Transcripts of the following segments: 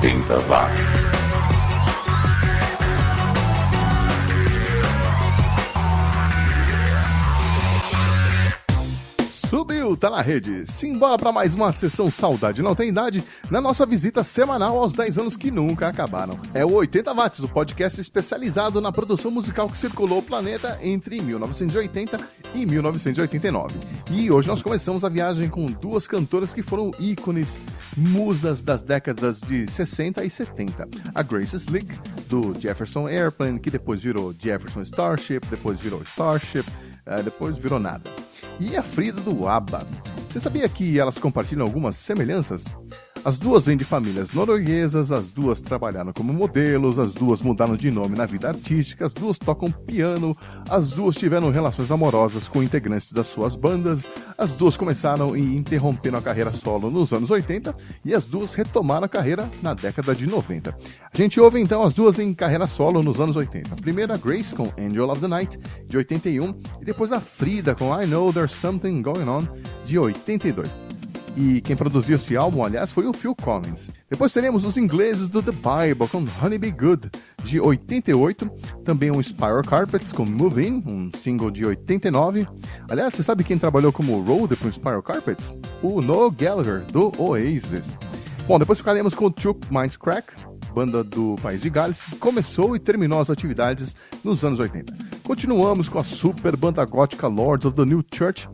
80 watts. Subiu, tá na rede. Simbora para mais uma sessão Saudade Não Tem Idade na nossa visita semanal aos 10 anos que nunca acabaram. É o 80 Watts, o podcast especializado na produção musical que circulou o planeta entre 1980 e 1989. E hoje nós começamos a viagem com duas cantoras que foram ícones, musas das décadas de 60 e 70. A Grace Slick, do Jefferson Airplane, que depois virou Jefferson Starship, depois virou Starship, eh, depois virou nada e a Frida do ABBA. Você sabia que elas compartilham algumas semelhanças? As duas vêm de famílias norueguesas, as duas trabalharam como modelos, as duas mudaram de nome na vida artística, as duas tocam piano, as duas tiveram relações amorosas com integrantes das suas bandas, as duas começaram e interromperam a carreira solo nos anos 80 e as duas retomaram a carreira na década de 90. A gente ouve então as duas em carreira solo nos anos 80. A primeira, Grace com Angel of the Night, de 81, e depois a Frida com I Know There's Something Going On, de 82. E quem produziu esse álbum, aliás, foi o Phil Collins. Depois teremos os ingleses do The Bible com Honey Be Good, de 88. Também o Spiral Carpets com Move In, um single de 89. Aliás, você sabe quem trabalhou como roader para o Spiral Carpets? O Noel Gallagher, do Oasis. Bom, depois ficaremos com Chuck Minds Crack, banda do País de Gales, que começou e terminou as atividades nos anos 80. Continuamos com a super banda gótica Lords of the New Church,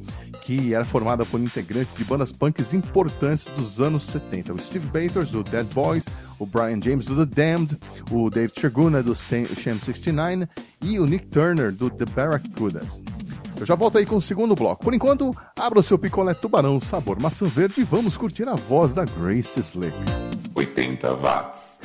que era formada por integrantes de bandas punks importantes dos anos 70. O Steve Bators, do Dead Boys, o Brian James, do The Damned, o Dave Chaguna, do Sham 69 e o Nick Turner, do The Barracudas. Eu já volto aí com o segundo bloco. Por enquanto, abra o seu picolé tubarão sabor maçã verde e vamos curtir a voz da Grace Slick. 80 watts.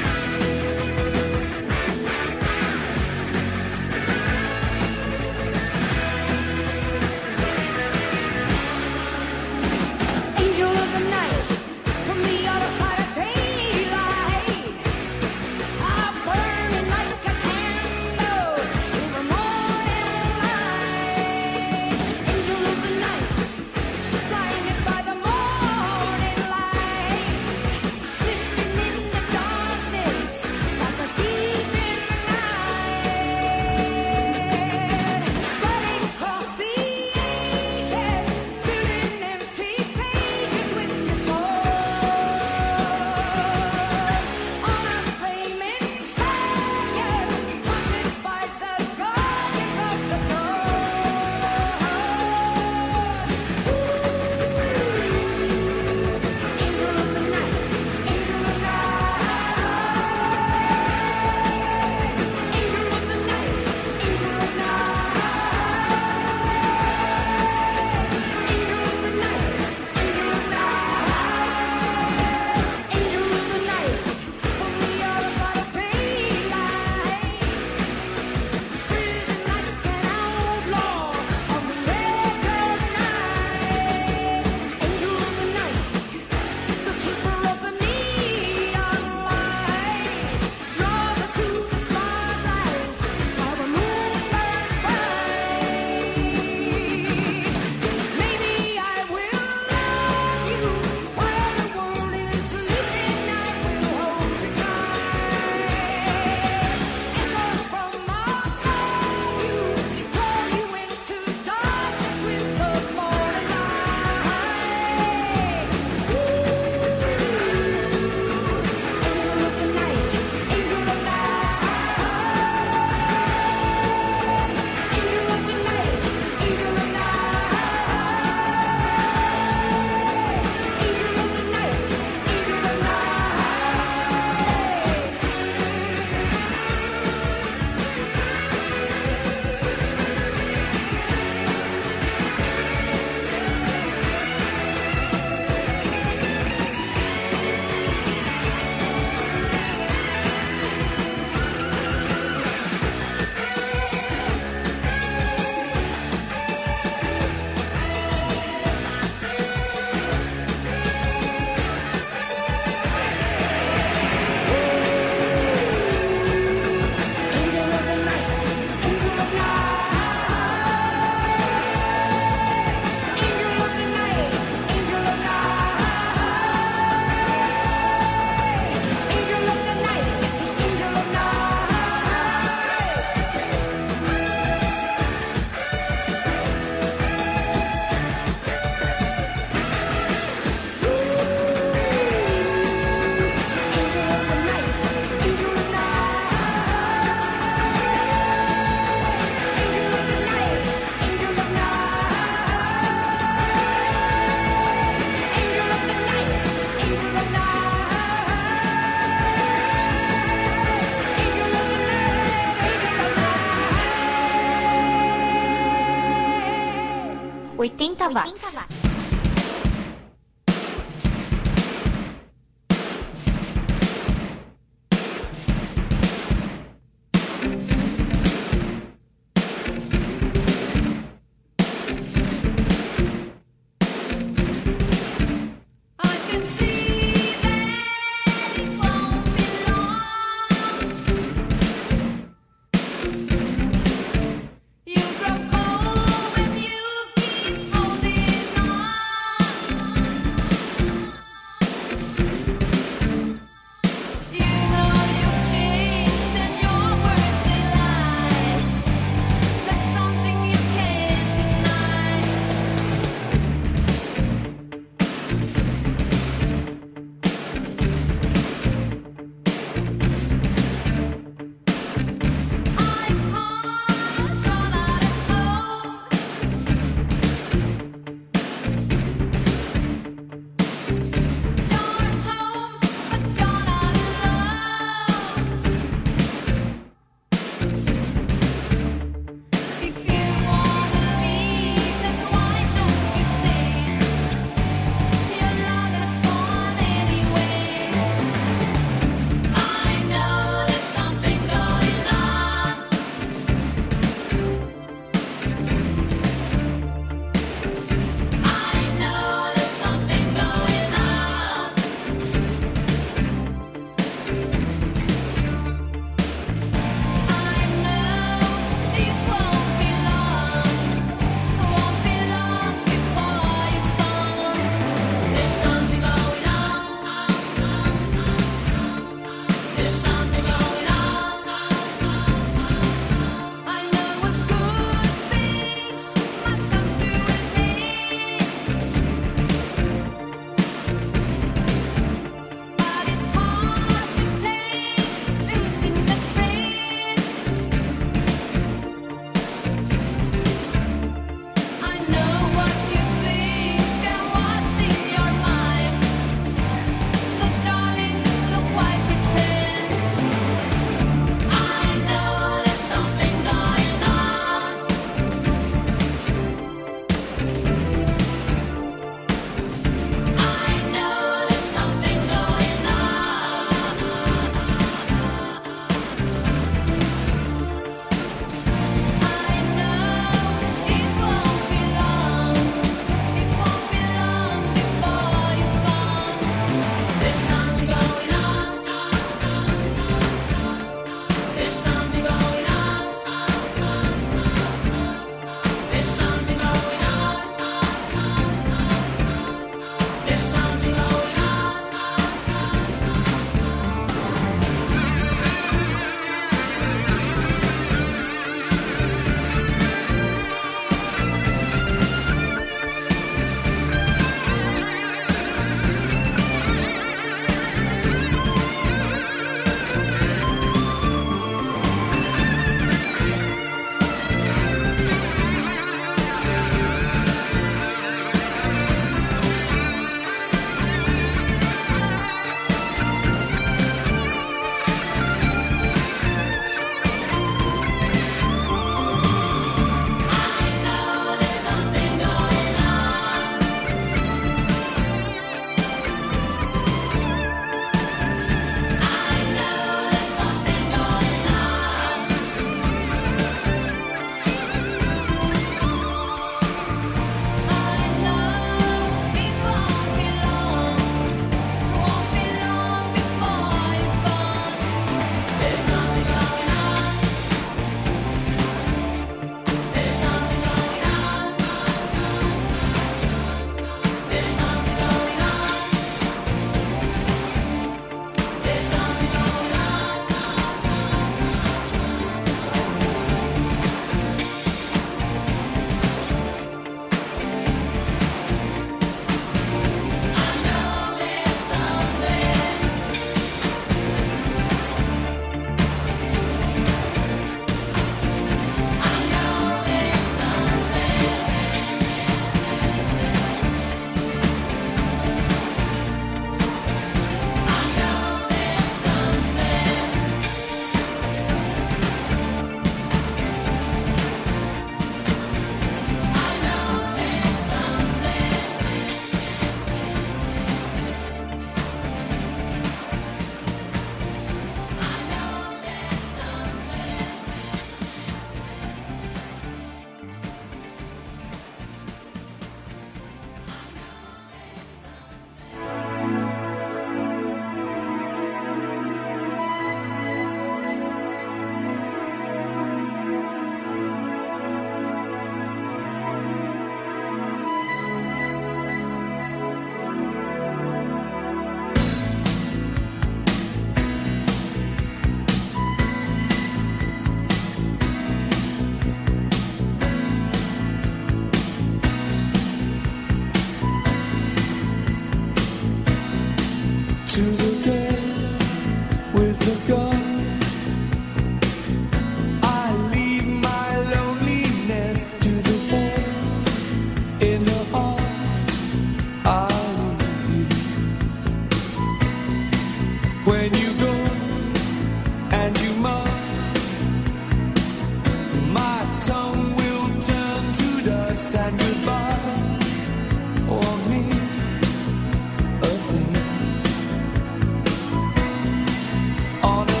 On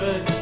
good.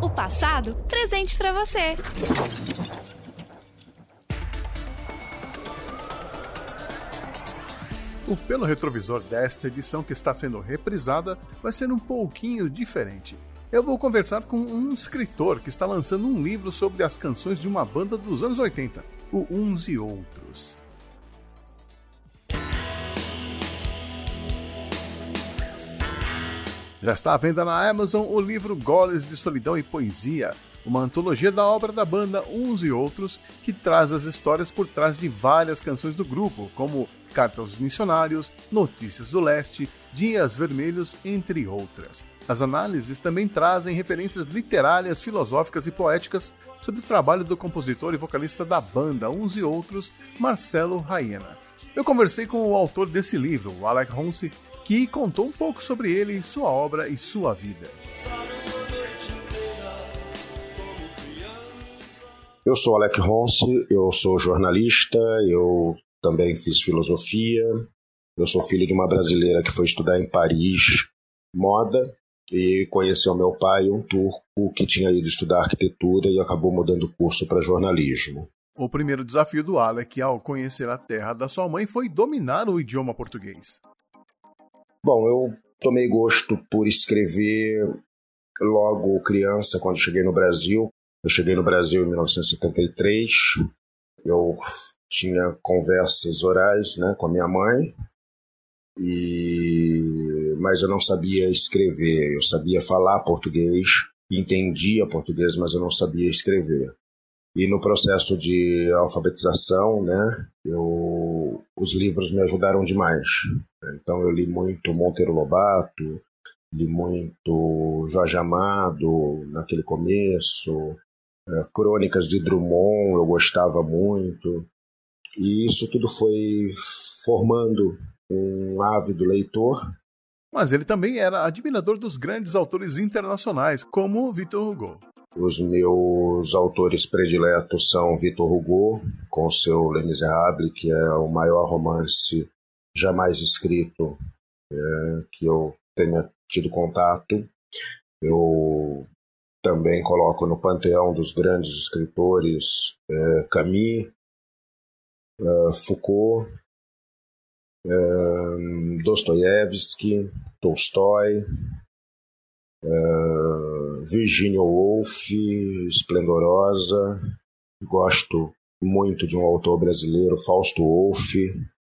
O passado presente para você. O Pelo Retrovisor desta edição que está sendo reprisada vai ser um pouquinho diferente. Eu vou conversar com um escritor que está lançando um livro sobre as canções de uma banda dos anos 80, o Uns e Outros. Já está à venda na Amazon o livro Goles de Solidão e Poesia, uma antologia da obra da banda Uns e Outros, que traz as histórias por trás de várias canções do grupo, como Carta aos Missionários, Notícias do Leste, Dias Vermelhos, entre outras. As análises também trazem referências literárias, filosóficas e poéticas sobre o trabalho do compositor e vocalista da banda Uns e Outros, Marcelo Raiena. Eu conversei com o autor desse livro, Alec Ronce, que contou um pouco sobre ele, sua obra e sua vida. Eu sou Alec Ronce, eu sou jornalista, eu também fiz filosofia. Eu sou filho de uma brasileira que foi estudar em Paris moda e conheceu meu pai, um turco que tinha ido estudar arquitetura e acabou mudando o curso para jornalismo. O primeiro desafio do Alec ao conhecer a terra da sua mãe foi dominar o idioma português. Bom, eu tomei gosto por escrever logo criança, quando cheguei no Brasil. Eu cheguei no Brasil em 1973. Eu tinha conversas orais né, com a minha mãe, e mas eu não sabia escrever. Eu sabia falar português, entendia português, mas eu não sabia escrever. E no processo de alfabetização, né, eu, os livros me ajudaram demais. Então eu li muito Monteiro Lobato, li muito Jorge Amado naquele começo, eh, Crônicas de Drummond eu gostava muito. E isso tudo foi formando um ávido leitor. Mas ele também era admirador dos grandes autores internacionais, como Victor Hugo. Os meus autores prediletos são Victor Hugo, com seu Les Miserables, que é o maior romance jamais escrito é, que eu tenha tido contato. Eu também coloco no panteão dos grandes escritores é, Camus, é, Foucault, é, Dostoiévski, Tolstói, é, Virginia Woolf, Esplendorosa. Gosto muito de um autor brasileiro, Fausto Wolff,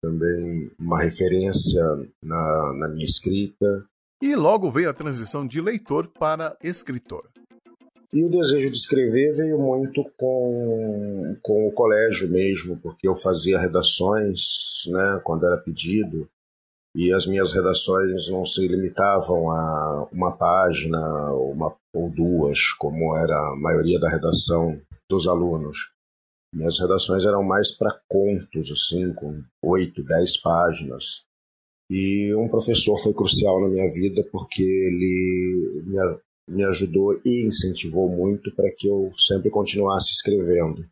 também uma referência na, na minha escrita. E logo veio a transição de leitor para escritor. E o desejo de escrever veio muito com, com o colégio mesmo, porque eu fazia redações né, quando era pedido, e as minhas redações não se limitavam a uma página uma, ou duas, como era a maioria da redação dos alunos. Minhas redações eram mais para contos, assim, com oito, dez páginas. E um professor foi crucial na minha vida porque ele me, me ajudou e incentivou muito para que eu sempre continuasse escrevendo.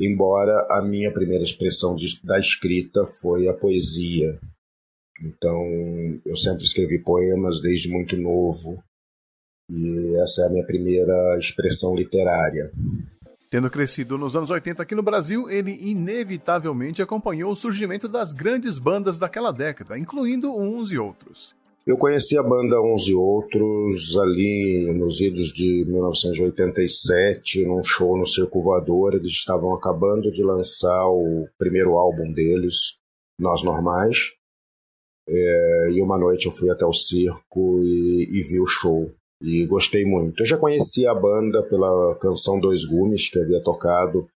Embora a minha primeira expressão de, da escrita foi a poesia. Então, eu sempre escrevi poemas desde muito novo. E essa é a minha primeira expressão literária. Tendo crescido nos anos 80 aqui no Brasil, ele inevitavelmente acompanhou o surgimento das grandes bandas daquela década, incluindo uns e outros. Eu conheci a banda Uns e Outros ali nos idos de 1987, num show no Circo Voador. Eles estavam acabando de lançar o primeiro álbum deles, Nós Normais. É, e uma noite eu fui até o circo e, e vi o show. E gostei muito. Eu já conhecia a banda pela canção Dois Gumes, que havia tocado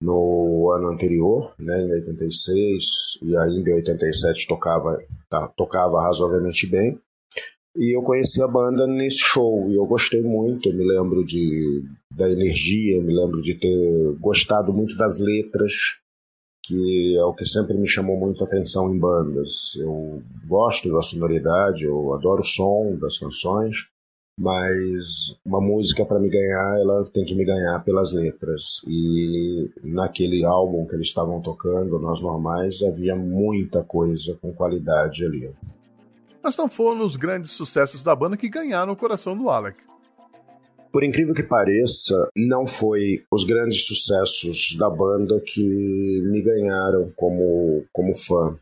no ano anterior, né, em 86, e ainda em 87 tocava, tá, tocava razoavelmente bem. E eu conheci a banda nesse show e eu gostei muito. Eu me lembro de, da energia, me lembro de ter gostado muito das letras, que é o que sempre me chamou muito a atenção em bandas. Eu gosto da sonoridade, eu adoro o som das canções, mas uma música para me ganhar, ela tem que me ganhar pelas letras. E naquele álbum que eles estavam tocando, Nós Normais, havia muita coisa com qualidade ali. Mas não foram os grandes sucessos da banda que ganharam o coração do Alec. Por incrível que pareça, não foi os grandes sucessos da banda que me ganharam como, como fã.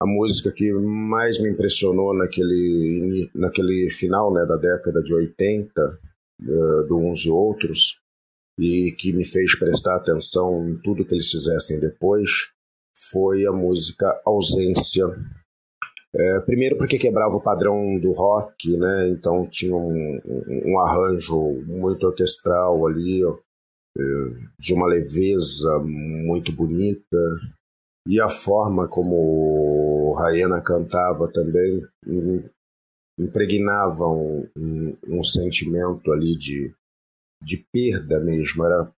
A música que mais me impressionou naquele, naquele final né, da década de 80, eh, do Uns e Outros, e que me fez prestar atenção em tudo que eles fizessem depois, foi a música Ausência. É, primeiro porque quebrava o padrão do rock, né? Então tinha um, um- arranjo muito orquestral ali, ó, é, de uma leveza muito bonita. E a forma como Raena cantava também im- impregnava um, um- um sentimento ali de, de perda mesmo, era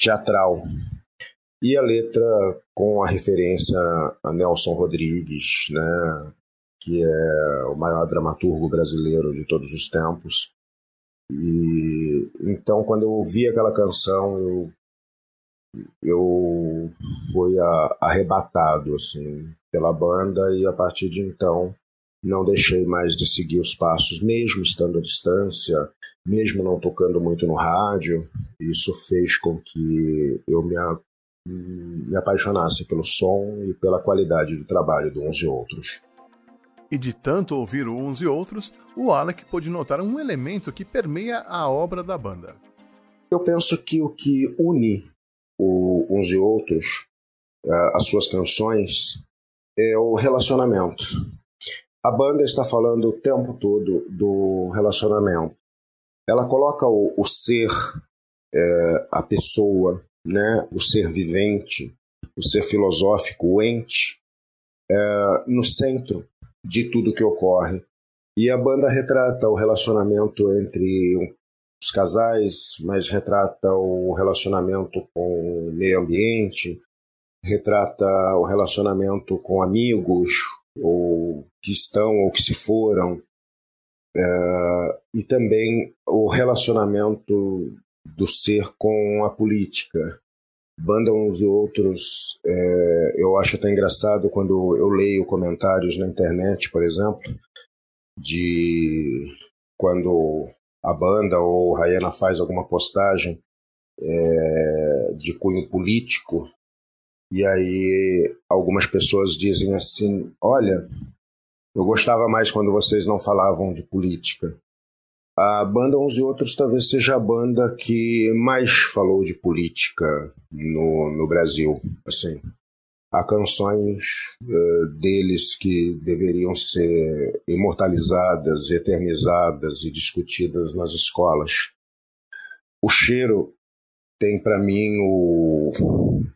teatral. E a letra com a referência a Nelson Rodrigues, né, que é o maior dramaturgo brasileiro de todos os tempos. E então quando eu ouvi aquela canção, eu eu fui a- arrebatado assim pela banda e a partir de então não deixei mais de seguir os passos, mesmo estando à distância, mesmo não tocando muito no rádio. Isso fez com que eu me, me apaixonasse pelo som e pela qualidade do trabalho de uns e outros. E de tanto ouvir uns e outros, o Alec pôde notar um elemento que permeia a obra da banda. Eu penso que o que une o- uns e outros, as suas canções, é o relacionamento. A banda está falando o tempo todo do relacionamento. Ela coloca o, o ser, eh, a pessoa, né, o ser vivente, o ser filosófico, o ente, eh, no centro de tudo que ocorre. E a banda retrata o relacionamento entre os casais, mas retrata o relacionamento com o meio ambiente, retrata o relacionamento com amigos, ou que estão ou que se foram, É, e também o relacionamento do ser com a política. Banda uns e outros, é, eu acho até engraçado quando eu leio comentários na internet, por exemplo, de quando a banda ou Rayana faz alguma postagem é, de cunho político, e aí algumas pessoas dizem assim: Olha, eu gostava mais quando vocês não falavam de política. A banda Uns e Outros talvez seja a banda que mais falou de política no, no Brasil. Assim, há canções eh, deles que deveriam ser imortalizadas, eternizadas e discutidas nas escolas. O cheiro tem para mim o,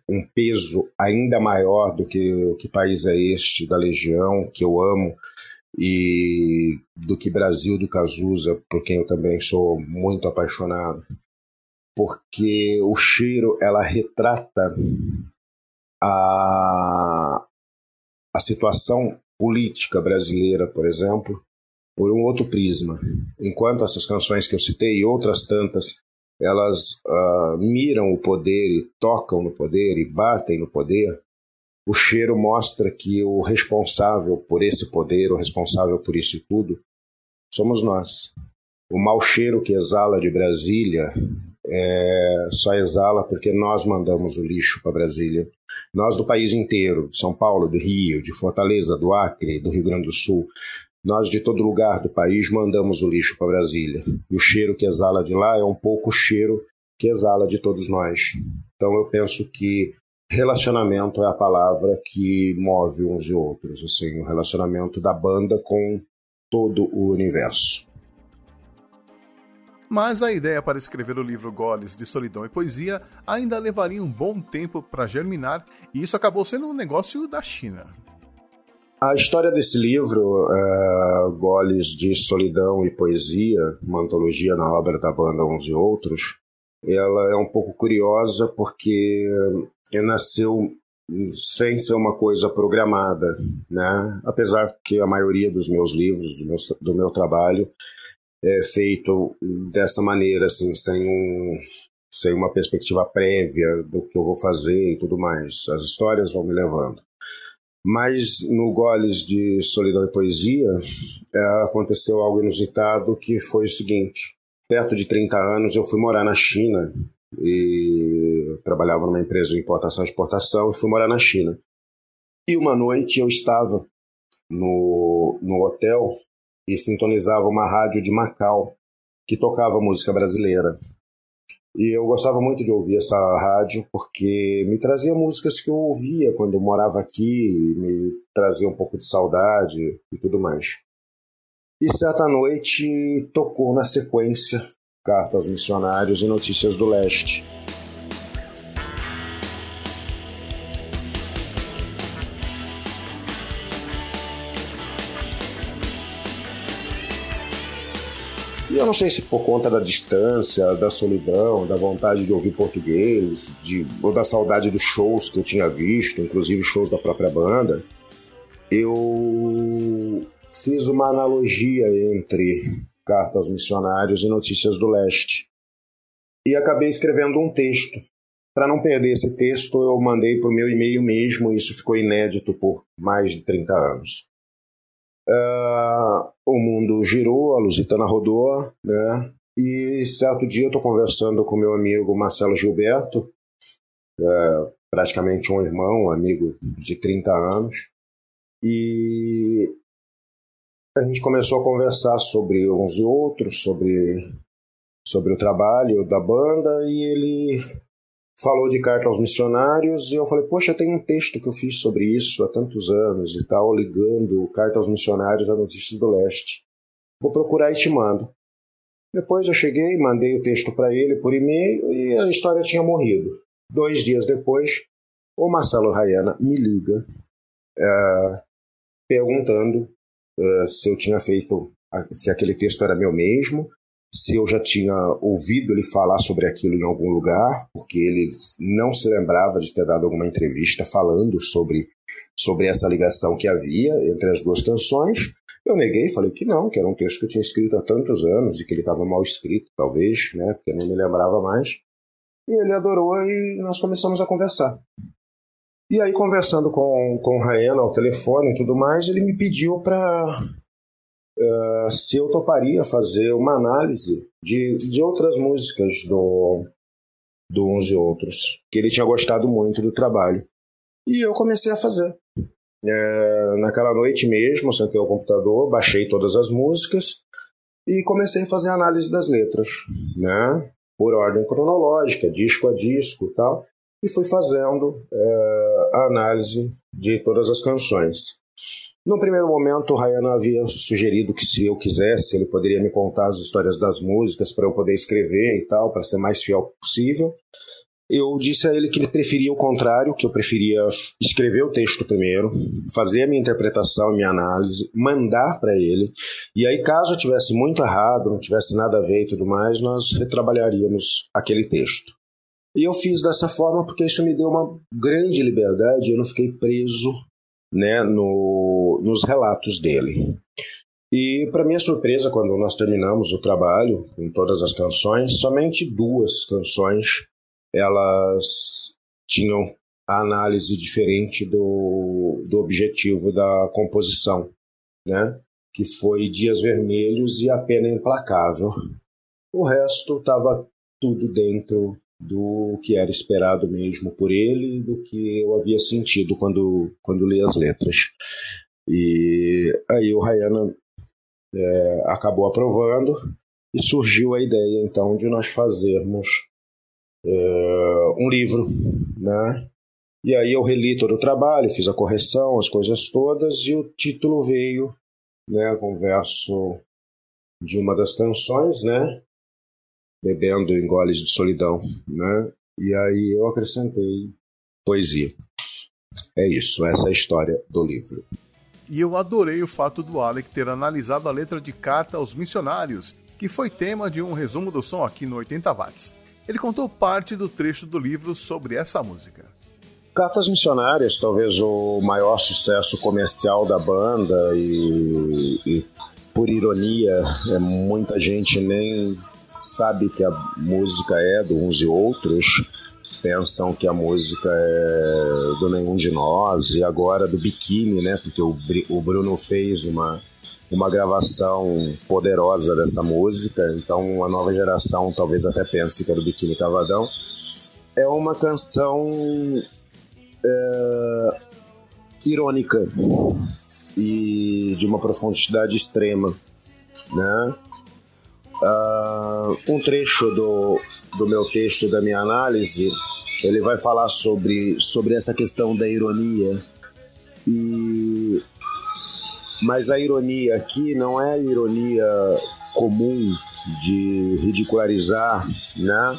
um peso ainda maior do que o que país é este da Legião que eu amo e do que Brasil do Cazuza, por quem eu também sou muito apaixonado, porque o cheiro ela retrata a, a situação política brasileira, por exemplo, por um outro prisma. Enquanto essas canções que eu citei e outras tantas, elas ah, miram o poder e tocam no poder e batem no poder, o cheiro mostra que o responsável por esse poder, o responsável por isso tudo, somos nós. O mau cheiro que exala de Brasília é, só exala porque nós mandamos o lixo para Brasília. Nós do país inteiro, de São Paulo, do Rio, de Fortaleza, do Acre, do Rio Grande do Sul, nós de todo lugar do país mandamos o lixo para Brasília. E o cheiro que exala de lá é um pouco o cheiro que exala de todos nós. Então eu penso que relacionamento é a palavra que move uns e outros, assim, o relacionamento da banda com todo o universo. Mas a ideia para escrever o livro Goles de Solidão e Poesia ainda levaria um bom tempo para germinar, e isso acabou sendo um negócio da China. A história desse livro, é, Goles de Solidão e Poesia, uma antologia na obra da banda Uns e Outros, ela é um pouco curiosa porque nasceu sem ser uma coisa programada, né? Apesar que a maioria dos meus livros, do meu, do meu trabalho, é feito dessa maneira, assim, sem, um, sem uma perspectiva prévia do que eu vou fazer e tudo mais. As histórias vão me levando. Mas no Goles de Solidão e Poesia é, aconteceu algo inusitado que foi o seguinte: perto de 30 anos, eu fui morar na China e trabalhava numa empresa de importação e exportação e fui morar na China. E uma noite eu estava no, no hotel e sintonizava uma rádio de Macau que tocava música brasileira. E eu gostava muito de ouvir essa rádio porque me trazia músicas que eu ouvia quando eu morava aqui, me trazia um pouco de saudade e tudo mais. E certa noite tocou na sequência Carta aos Missionários e Notícias do Leste. E eu não sei se por conta da distância, da solidão, da vontade de ouvir português, de, ou da saudade dos shows que eu tinha visto, inclusive shows da própria banda, eu fiz uma analogia entre Carta aos Missionários e Notícias do Leste. E acabei escrevendo um texto. Para não perder esse texto, eu mandei para o meu e-mail mesmo, isso ficou inédito por mais de 30 anos. Ah, o mundo girou, a Lusitana rodou, né? E certo dia eu estou conversando com meu amigo Marcelo Gilberto, é, praticamente um irmão, um amigo de 30 anos, e a gente começou a conversar sobre uns e outros, sobre, sobre o trabalho da banda, e ele falou de carta aos missionários e eu falei, poxa, tem um texto que eu fiz sobre isso há tantos anos e tal, ligando carta aos missionários a Notícias do Leste. Vou procurar e te mando. Depois eu cheguei, mandei o texto para ele por e-mail e a história tinha morrido. Dois dias depois, o Marcelo Rayana me liga eh, perguntando eh, se eu tinha feito, se aquele texto era meu mesmo, se eu já tinha ouvido ele falar sobre aquilo em algum lugar, porque ele não se lembrava de ter dado alguma entrevista falando sobre, sobre essa ligação que havia entre as duas canções. Eu neguei, falei que não, que era um texto que eu tinha escrito há tantos anos e que ele estava mal escrito, talvez, né, porque eu não me lembrava mais. E ele adorou e nós começamos a conversar. E aí, conversando com, com o Raena ao telefone e tudo mais, ele me pediu para Uh, se eu toparia fazer uma análise de, de outras músicas do, do Uns e Outros, que ele tinha gostado muito do trabalho. E eu comecei a fazer. É, naquela noite mesmo, sentei ao computador, baixei todas as músicas e comecei a fazer a análise das letras, né? Por ordem cronológica, disco a disco tal. E fui fazendo é, a análise de todas as canções. No primeiro momento, o Ryan havia sugerido que se eu quisesse, ele poderia me contar as histórias das músicas para eu poder escrever e tal, para ser mais fiel possível. Eu disse a ele que ele preferia o contrário, que eu preferia escrever o texto primeiro, fazer a minha interpretação, a minha análise, mandar para ele. E aí, caso eu tivesse muito errado, não tivesse nada a ver e tudo mais, nós retrabalharíamos aquele texto. E eu fiz dessa forma porque isso me deu uma grande liberdade, eu não fiquei preso né, no, nos relatos dele. E, para minha surpresa, quando nós terminamos o trabalho com todas as canções, somente duas canções elas tinham a análise diferente do, do objetivo da composição, né? que foi Dias Vermelhos e A Pena Implacável. O resto estava tudo dentro do que era esperado mesmo por ele do que eu havia sentido quando, quando li as letras. E aí o Rayana é, acabou aprovando e surgiu a ideia então de nós fazermos é, um livro, né? E aí eu reli todo o trabalho, fiz a correção, as coisas todas e o título veio, né, com verso de uma das canções, né? Bebendo em goles de solidão, né? E aí eu acrescentei poesia. É isso, essa é a história do livro. E eu adorei o fato do Alec ter analisado a letra de Carta aos Missionários, que foi tema de um resumo do som aqui no 80 Watts. Ele contou parte do trecho do livro sobre essa música. Cartas Missionárias, talvez o maior sucesso comercial da banda e, e por ironia, é, muita gente nem sabe que a música é do uns e outros, pensam que a música é do nenhum de nós e agora do biquíni, né? Porque o, o Bruno fez uma, uma gravação poderosa dessa música, então a nova geração talvez até pense que é do Biquíni Cavadão. É uma canção é, irônica e de uma profundidade extrema, né? Ah, um trecho do, do meu texto, da minha análise, ele vai falar sobre, sobre essa questão da ironia. E, mas a ironia aqui não é a ironia comum de ridicularizar, né?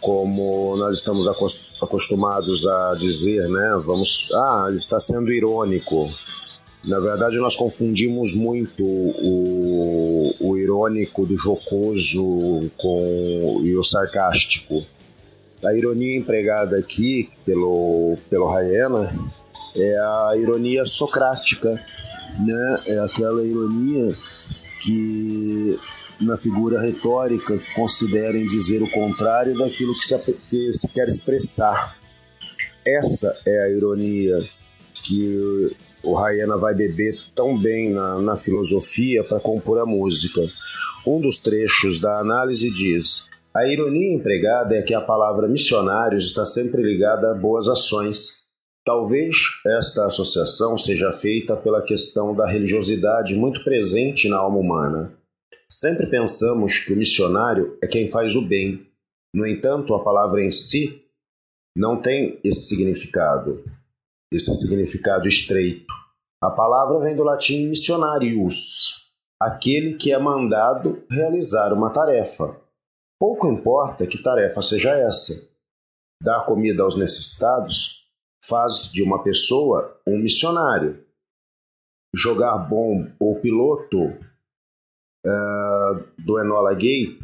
Como nós estamos acos- acostumados a dizer, né? Vamos, ah, ele está sendo irônico. Na verdade, nós confundimos muito o, o irônico do jocoso com e o sarcástico. A ironia empregada aqui pelo, pelo Raena é a ironia socrática, né? É aquela ironia que na figura retórica considerem dizer o contrário daquilo que se, que se quer expressar. Essa é a ironia que o Raena vai beber tão bem na, na filosofia para compor a música. Um dos trechos da análise diz: A ironia empregada é que a palavra missionários está sempre ligada a boas ações. Talvez esta associação seja feita pela questão da religiosidade muito presente na alma humana. Sempre pensamos que o missionário é quem faz o bem. No entanto, a palavra em si não tem esse significado esse significado estreito. A palavra vem do latim missionarius, aquele que é mandado realizar uma tarefa. Pouco importa que tarefa seja essa. Dar comida aos necessitados faz de uma pessoa um missionário. Jogar bom o piloto eh, do Enola Gay,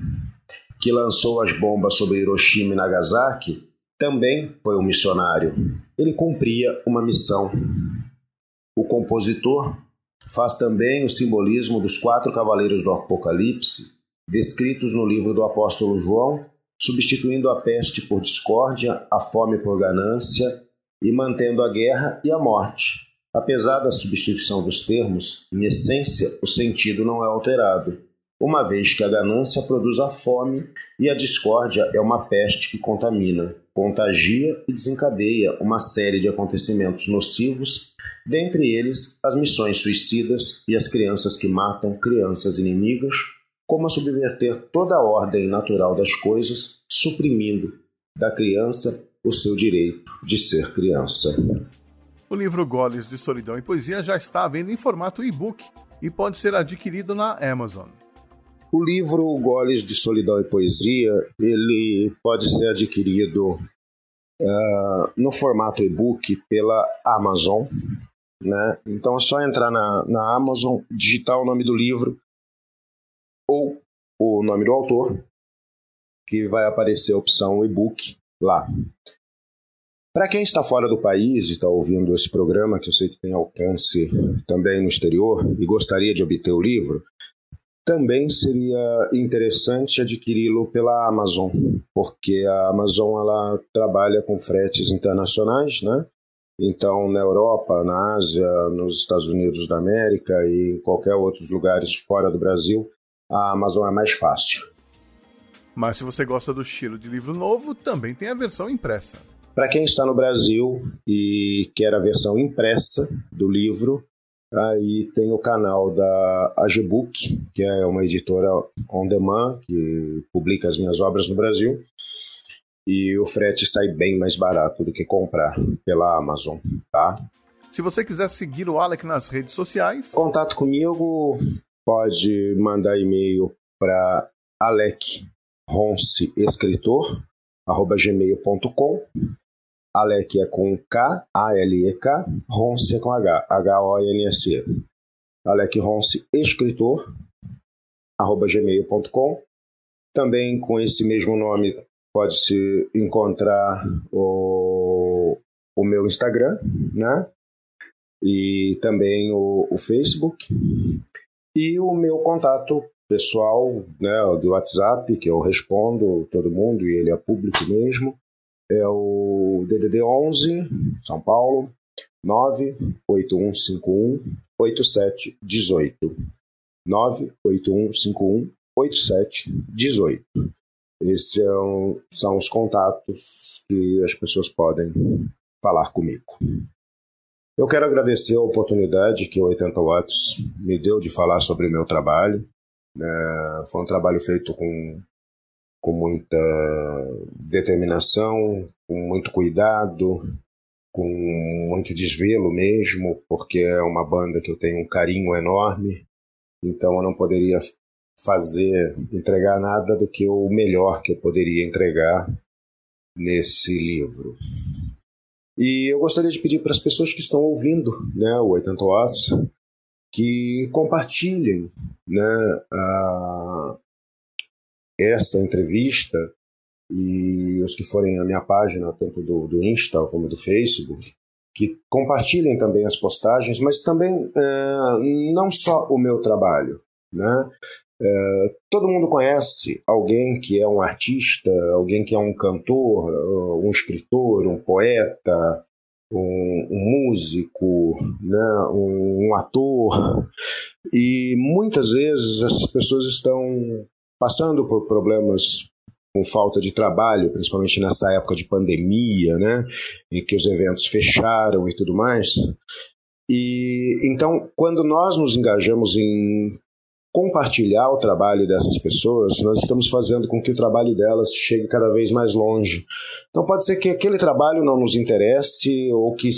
que lançou as bombas sobre Hiroshima e Nagasaki, também foi um missionário. Ele cumpria uma missão. O compositor faz também o simbolismo dos quatro cavaleiros do Apocalipse, descritos no livro do apóstolo João, substituindo a peste por discórdia, a fome por ganância e mantendo a guerra e a morte. Apesar da substituição dos termos, em essência, o sentido não é alterado, uma vez que a ganância produz a fome e a discórdia é uma peste que contamina, contagia e desencadeia uma série de acontecimentos nocivos, dentre eles as missões suicidas e as crianças que matam crianças inimigas, como a subverter toda a ordem natural das coisas, suprimindo da criança o seu direito de ser criança. O livro Goles de Solidão e Poesia já está à venda em formato e-book e pode ser adquirido na Amazon. O livro Goles de Solidão e Poesia ele pode ser adquirido ah, no formato e-book pela Amazon. Né? Então é só entrar na, na Amazon, digitar o nome do livro ou o nome do autor, que vai aparecer a opção e-book lá. Para quem está fora do país e está ouvindo esse programa, que eu sei que tem alcance também no exterior e gostaria de obter o livro, também seria interessante adquiri-lo pela Amazon, porque a Amazon ela trabalha com fretes internacionais, né? Então, na Europa, na Ásia, nos Estados Unidos da América e em qualquer outros lugares fora do Brasil, a Amazon é mais fácil. Mas se você gosta do estilo de livro novo, também tem a versão impressa. Para quem está no Brasil e quer a versão impressa do livro, aí tem o canal da Agebook, que é uma editora on demand que publica as minhas obras no Brasil. E o frete sai bem mais barato do que comprar pela Amazon, tá? Se você quiser seguir o Alec nas redes sociais, Contato comigo, pode mandar e-mail para alecronceescritor@gmail.com. Alec é com K, A-L-E-K, Ronce é com H, H-O-N-S-E. Alec Ronce, escritor, arroba gmail.com. Também com esse mesmo nome pode-se encontrar o, o meu Instagram, né? E também o, o Facebook. E o meu contato pessoal, né, do WhatsApp, que eu respondo todo mundo e ele é público mesmo, é o DDD 11, São Paulo, 98151 8718. 98151 8718. Esses são, são os contatos que as pessoas podem falar comigo. Eu quero agradecer a oportunidade que o 80 Watts me deu de falar sobre meu trabalho. É, foi um trabalho feito com, com muita determinação, com muito cuidado, com muito desvelo mesmo, porque é uma banda que eu tenho um carinho enorme. Então eu não poderia fazer, entregar nada do que o melhor que eu poderia entregar nesse livro. E eu gostaria de pedir para as pessoas que estão ouvindo né, o 80 Watts que compartilhem né, a, essa entrevista e os que forem à minha página, tanto do, do Insta como do Facebook, que compartilhem também as postagens, mas também é, não só o meu trabalho. Né? É, todo mundo conhece alguém que é um artista, alguém que é um cantor, um escritor, um poeta, um, um músico, né, um, um ator. E muitas vezes essas pessoas estão passando por problemas com falta de trabalho, principalmente nessa época de pandemia, né, em que os eventos fecharam e tudo mais. E então, quando nós nos engajamos em compartilhar o trabalho dessas pessoas, nós estamos fazendo com que o trabalho delas chegue cada vez mais longe. Então pode ser que aquele trabalho não nos interesse ou que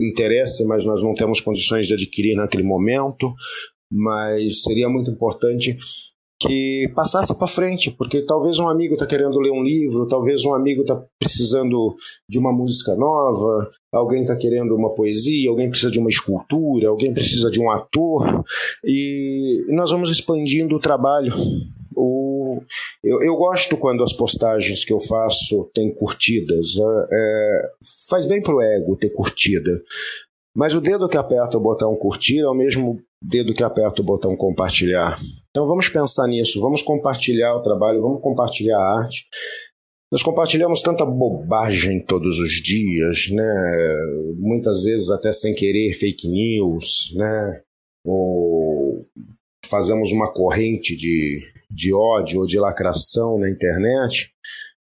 interesse, mas nós não temos condições de adquirir naquele momento, mas seria muito importante que passasse para frente, porque talvez um amigo está querendo ler um livro, talvez um amigo está precisando de uma música nova, alguém está querendo uma poesia, alguém precisa de uma escultura, alguém precisa de um ator, e nós vamos expandindo o trabalho. O, eu, eu gosto quando as postagens que eu faço têm curtidas, é, faz bem pro ego ter curtida. Mas o dedo que aperta o botão curtir é o mesmo dedo que aperta o botão compartilhar. Então vamos pensar nisso, vamos compartilhar o trabalho, vamos compartilhar a arte. Nós compartilhamos tanta bobagem todos os dias, né? Muitas vezes até sem querer fake news, né? Ou fazemos uma corrente de, de ódio ou de lacração na internet.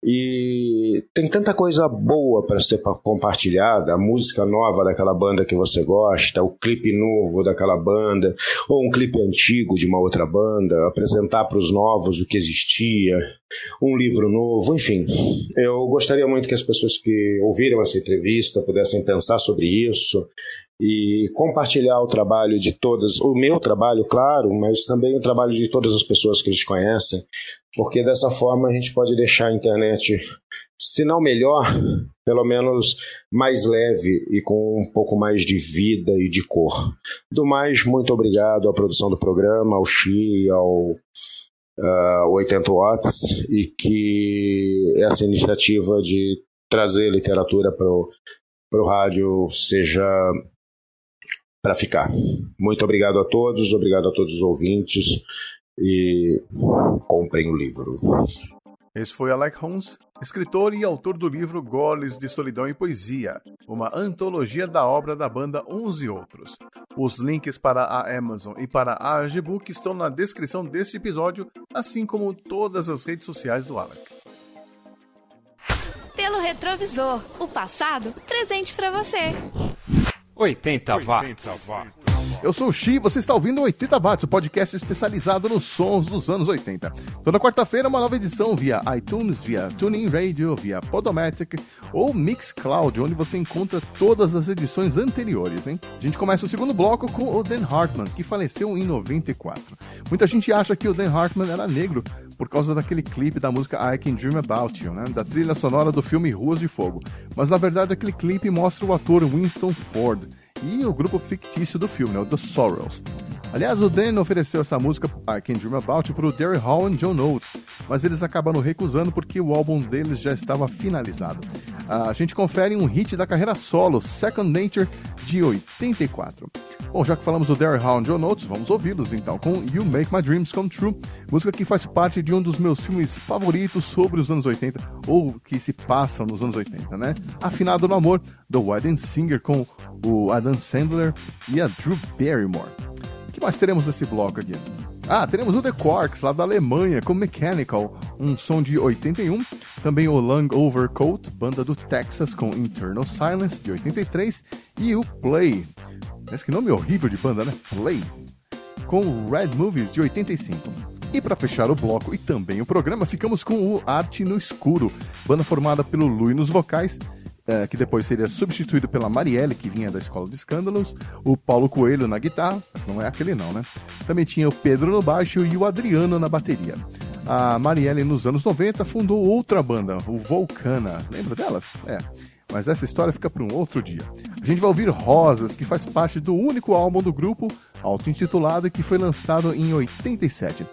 E tem tanta coisa boa para ser compartilhada, a música nova daquela banda que você gosta, o clipe novo daquela banda, ou um clipe antigo de uma outra banda, apresentar para os novos o que existia, um livro novo, enfim. Eu gostaria muito que as pessoas que ouviram essa entrevista pudessem pensar sobre isso e compartilhar o trabalho de todas, o meu trabalho, claro, mas também o trabalho de todas as pessoas que eles conhecem, porque dessa forma a gente pode deixar a internet, se não melhor, pelo menos mais leve e com um pouco mais de vida e de cor. Do mais, muito obrigado à produção do programa, ao Xi, ao uh, 80 Watts, e que essa iniciativa de trazer literatura para o rádio seja para ficar. Muito obrigado a todos, obrigado a todos os ouvintes e comprem o livro. Esse foi Alec Holmes, escritor e autor do livro Goles de Solidão e Poesia, uma antologia da obra da banda Uns e Outros. Os links para a Amazon e para a Argbook estão na descrição desse episódio, assim como todas as redes sociais do Alec. Pelo retrovisor, o passado presente pra você. 80 watts. Eu sou o Xi, você está ouvindo o 80 Watts, o podcast especializado nos sons dos anos 80. Toda quarta-feira, uma nova edição via iTunes, via TuneIn Radio, via Podomatic ou Mixcloud, onde você encontra todas as edições anteriores, hein? A gente começa o segundo bloco com o Dan Hartman, que faleceu em 94. Muita gente acha que o Dan Hartman era negro por causa daquele clipe da música I Can Dream About You, né? Da trilha sonora do filme Ruas de Fogo. Mas na verdade aquele clipe mostra o ator Winston Ford e o grupo fictício do filme, né, o The Sorrows. Aliás, o Dan ofereceu essa música I Can Dream About pro Derry Hall e John Oates, mas eles acabaram recusando porque o álbum deles já estava finalizado. A gente confere um hit da carreira solo, Second Nature, de 84. Bom, já que falamos do Derry Hall e John Oates, vamos ouvi-los então com You Make My Dreams Come True, música que faz parte de um dos meus filmes favoritos sobre os anos 80, ou que se passam nos anos 80, né? Afinado no Amor, The Wedding Singer com o Adam Sandler e a Drew Barrymore. Mais teremos nesse bloco aqui? Ah, teremos o The Quarks, lá da Alemanha, com Mechanical, um som de 81. Também o Long Overcoat, banda do Texas, com Internal Silence, de 83. E o Play. Mas que nome horrível de banda, né? Play. Com Red Movies, de 85. E para fechar o bloco e também o programa, ficamos com o Arte no Escuro, banda formada pelo Lui nos vocais, eh, que depois seria substituído pela Marielle, que vinha da Escola de Escândalos, o Paulo Coelho na guitarra, não é aquele não, né? Também tinha o Pedro no baixo e o Adriano na bateria. A Marielle, nos anos 90, fundou outra banda, o Volcana. Lembra delas? É. Mas essa história fica para um outro dia. A gente vai ouvir Rosas, que faz parte do único álbum do grupo, auto-intitulado, que foi lançado em 87.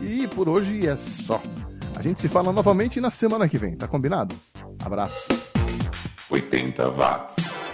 E por hoje é só. A gente se fala novamente na semana que vem, tá combinado? Abraço. 80 watts.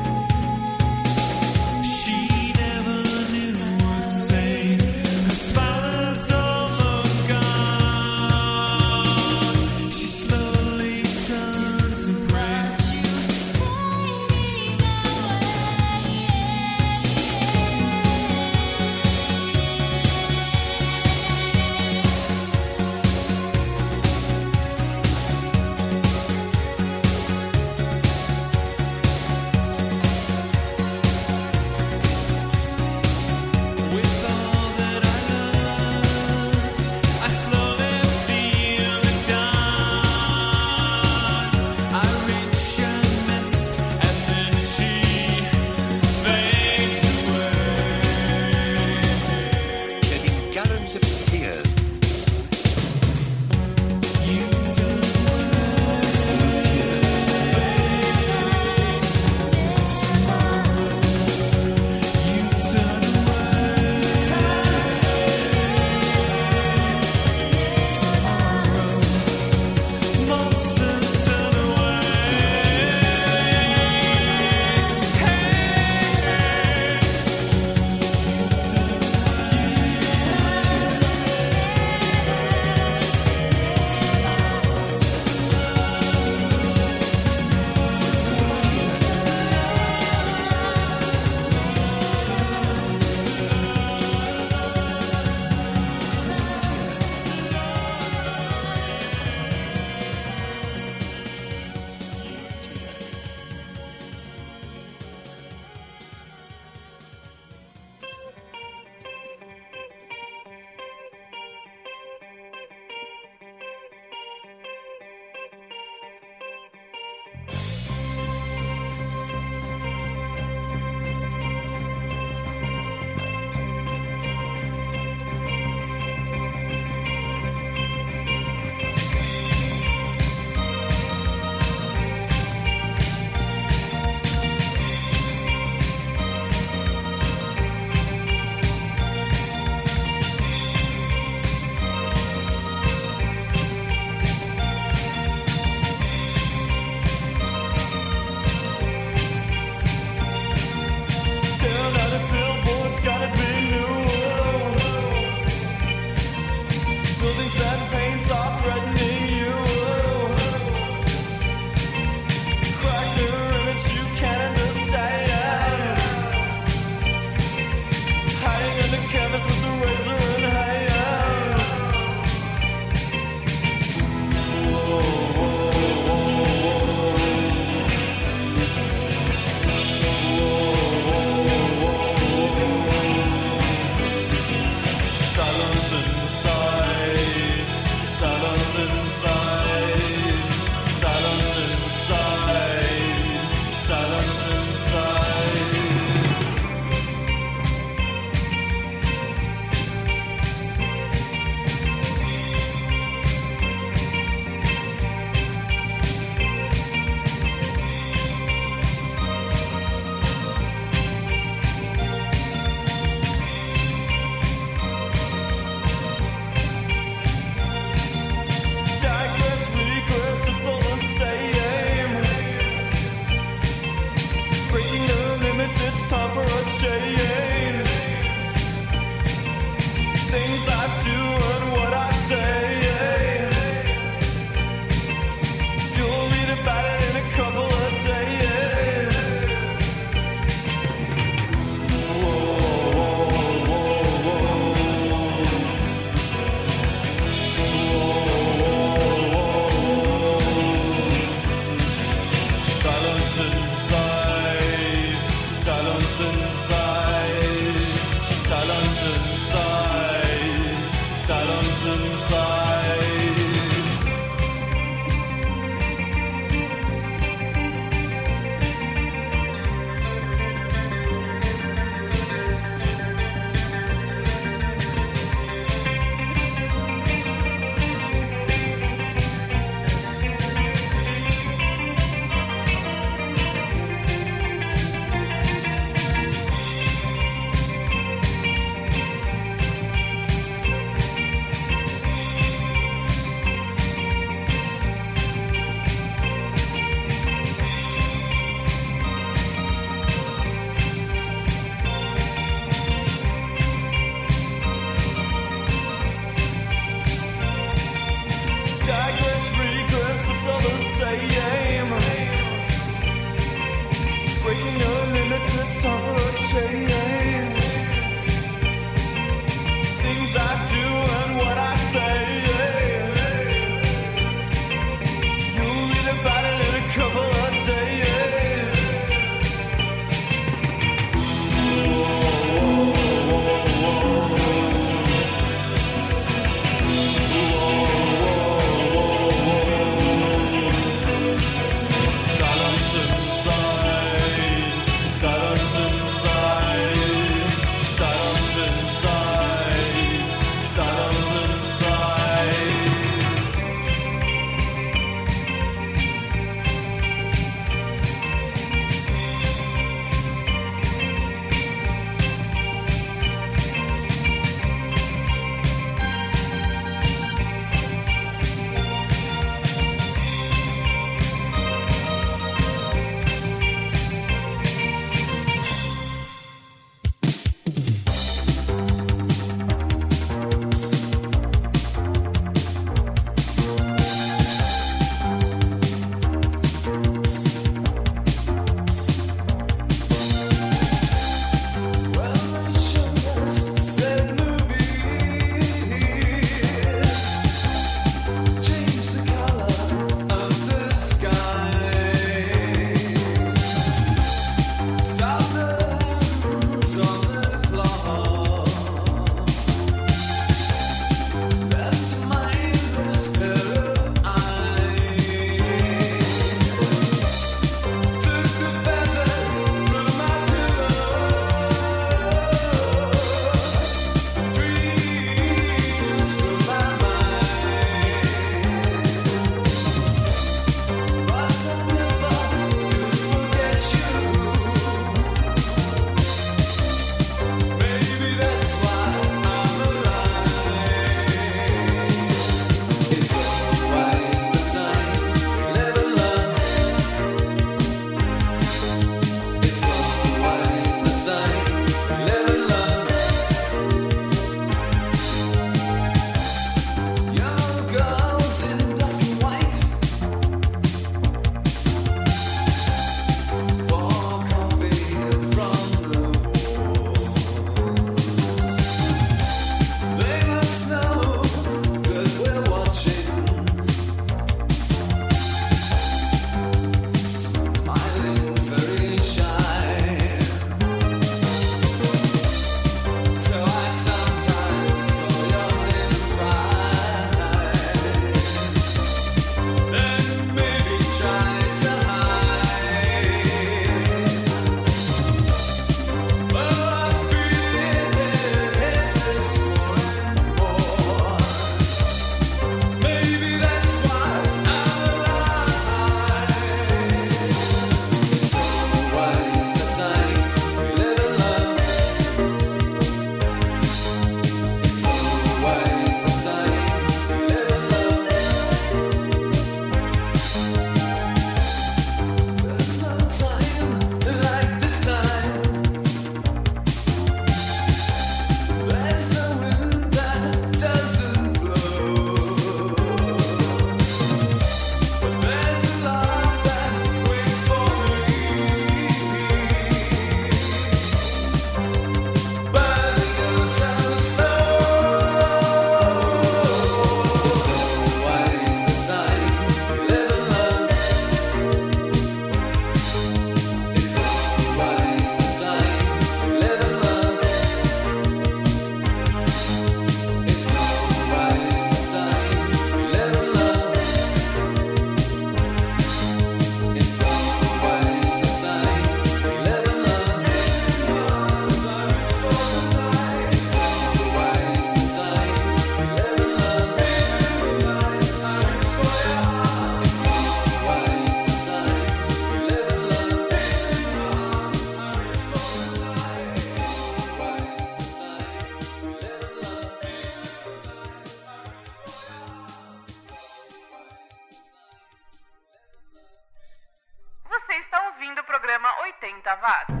Tavares.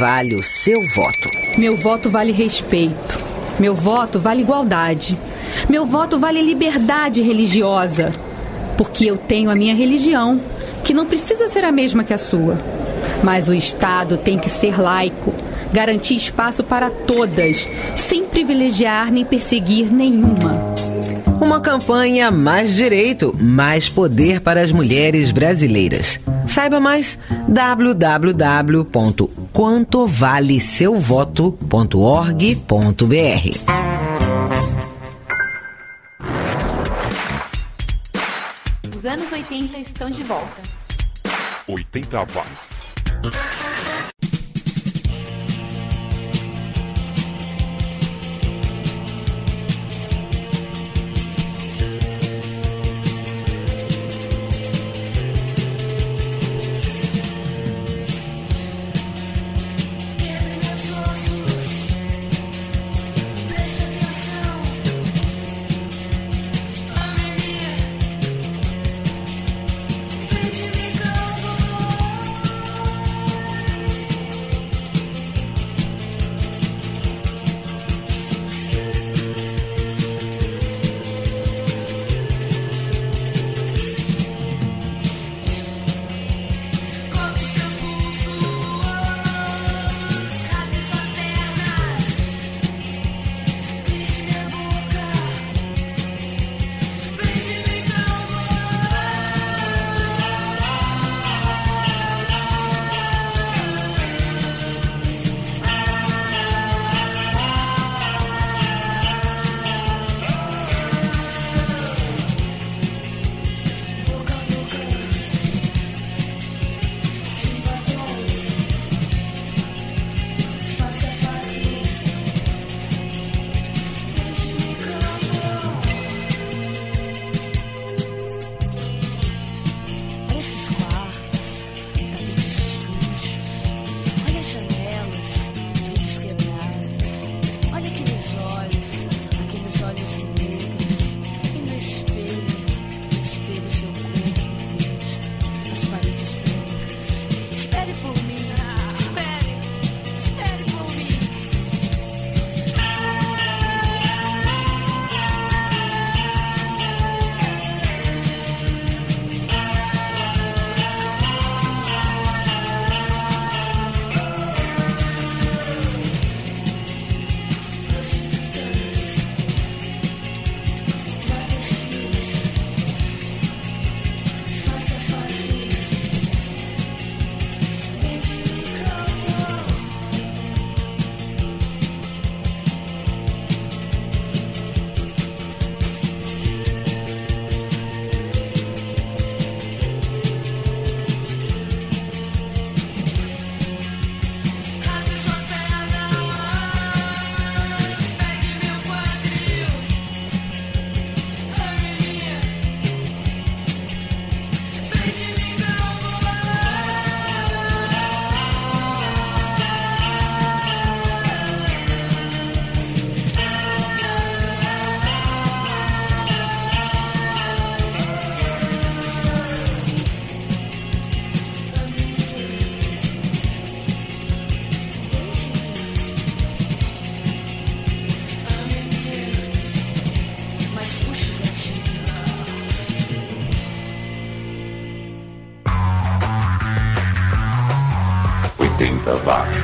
Vale o seu voto? Meu voto vale respeito. Meu voto vale igualdade. Meu voto vale liberdade religiosa. Porque eu tenho a minha religião, que não precisa ser a mesma que a sua. Mas o Estado tem que ser laico, garantir espaço para todas, sem privilegiar nem perseguir nenhuma. Uma campanha Mais Direito, Mais Poder para as Mulheres Brasileiras. Saiba mais www.quantovaleseuvoto.org.br. Os anos 80 estão de volta. 80 watts. 80 watts.